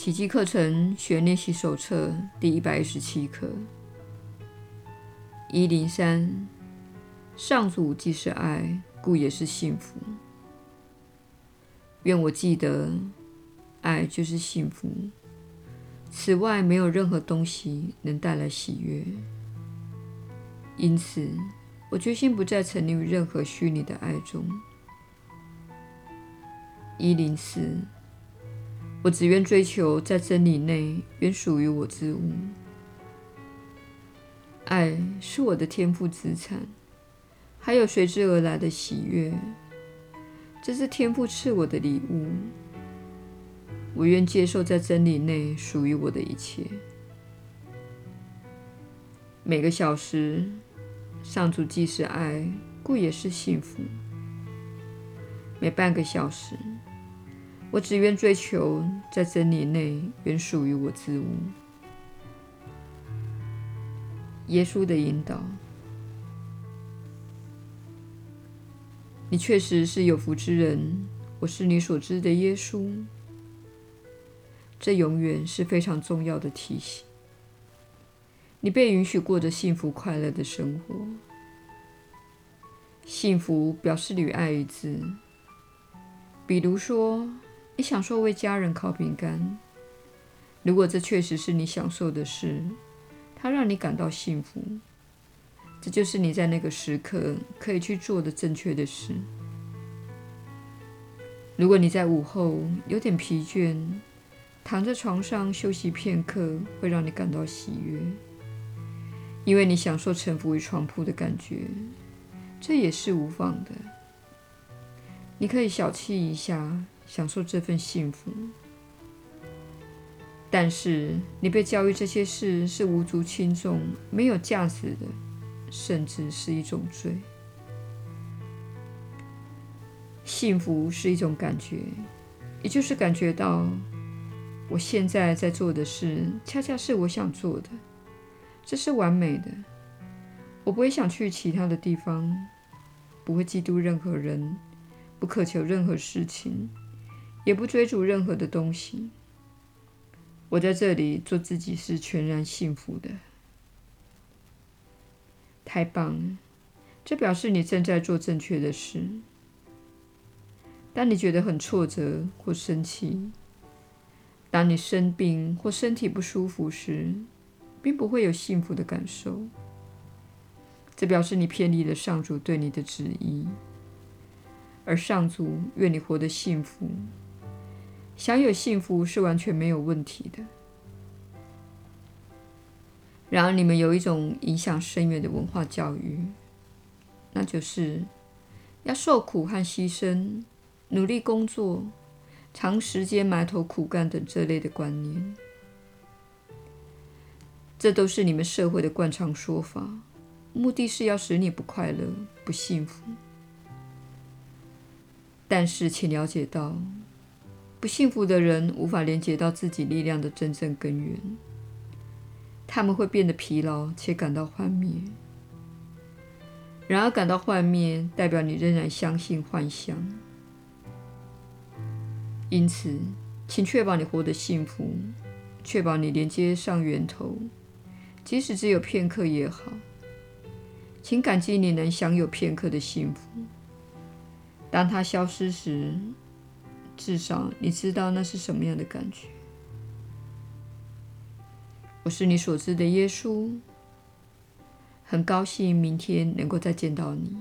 奇迹课程学练习手册第一百一十七课。一零三，上主既是爱，故也是幸福。愿我记得，爱就是幸福。此外，没有任何东西能带来喜悦。因此，我决心不再沉溺于任何虚拟的爱中。一零四，我只愿追求在真理内原属于我之物。爱是我的天赋资产，还有随之而来的喜悦。这是天赋赐我的礼物，我愿接受在真理内属于我的一切。每个小时，上主既是爱，故也是幸福。每半个小时，我只愿追求在真理内原属于我之物。耶稣的引导。你确实是有福之人，我是你所知的耶稣。这永远是非常重要的提醒。你被允许过着幸福快乐的生活。幸福表示与爱一致。比如说，你享受为家人烤饼干。如果这确实是你享受的事，它让你感到幸福。这就是你在那个时刻可以去做的正确的事。如果你在午后有点疲倦，躺在床上休息片刻，会让你感到喜悦，因为你享受臣服于床铺的感觉，这也是无妨的。你可以小憩一下，享受这份幸福。但是你被教育这些事是无足轻重、没有价值的。甚至是一种罪。幸福是一种感觉，也就是感觉到我现在在做的事，恰恰是我想做的，这是完美的。我不会想去其他的地方，不会嫉妒任何人，不渴求任何事情，也不追逐任何的东西。我在这里做自己是全然幸福的。太棒了！这表示你正在做正确的事。当你觉得很挫折或生气，当你生病或身体不舒服时，并不会有幸福的感受。这表示你偏离了上主对你的旨意，而上主愿你活得幸福。享有幸福是完全没有问题的。然而，你们有一种影响深远的文化教育，那就是要受苦和牺牲、努力工作、长时间埋头苦干等这类的观念。这都是你们社会的惯常说法，目的是要使你不快乐、不幸福。但是，请了解到，不幸福的人无法连接到自己力量的真正根源。他们会变得疲劳且感到幻灭。然而，感到幻灭代表你仍然相信幻象。因此，请确保你活得幸福，确保你连接上源头，即使只有片刻也好。请感激你能享有片刻的幸福。当它消失时，至少你知道那是什么样的感觉。我是你所知的耶稣，很高兴明天能够再见到你。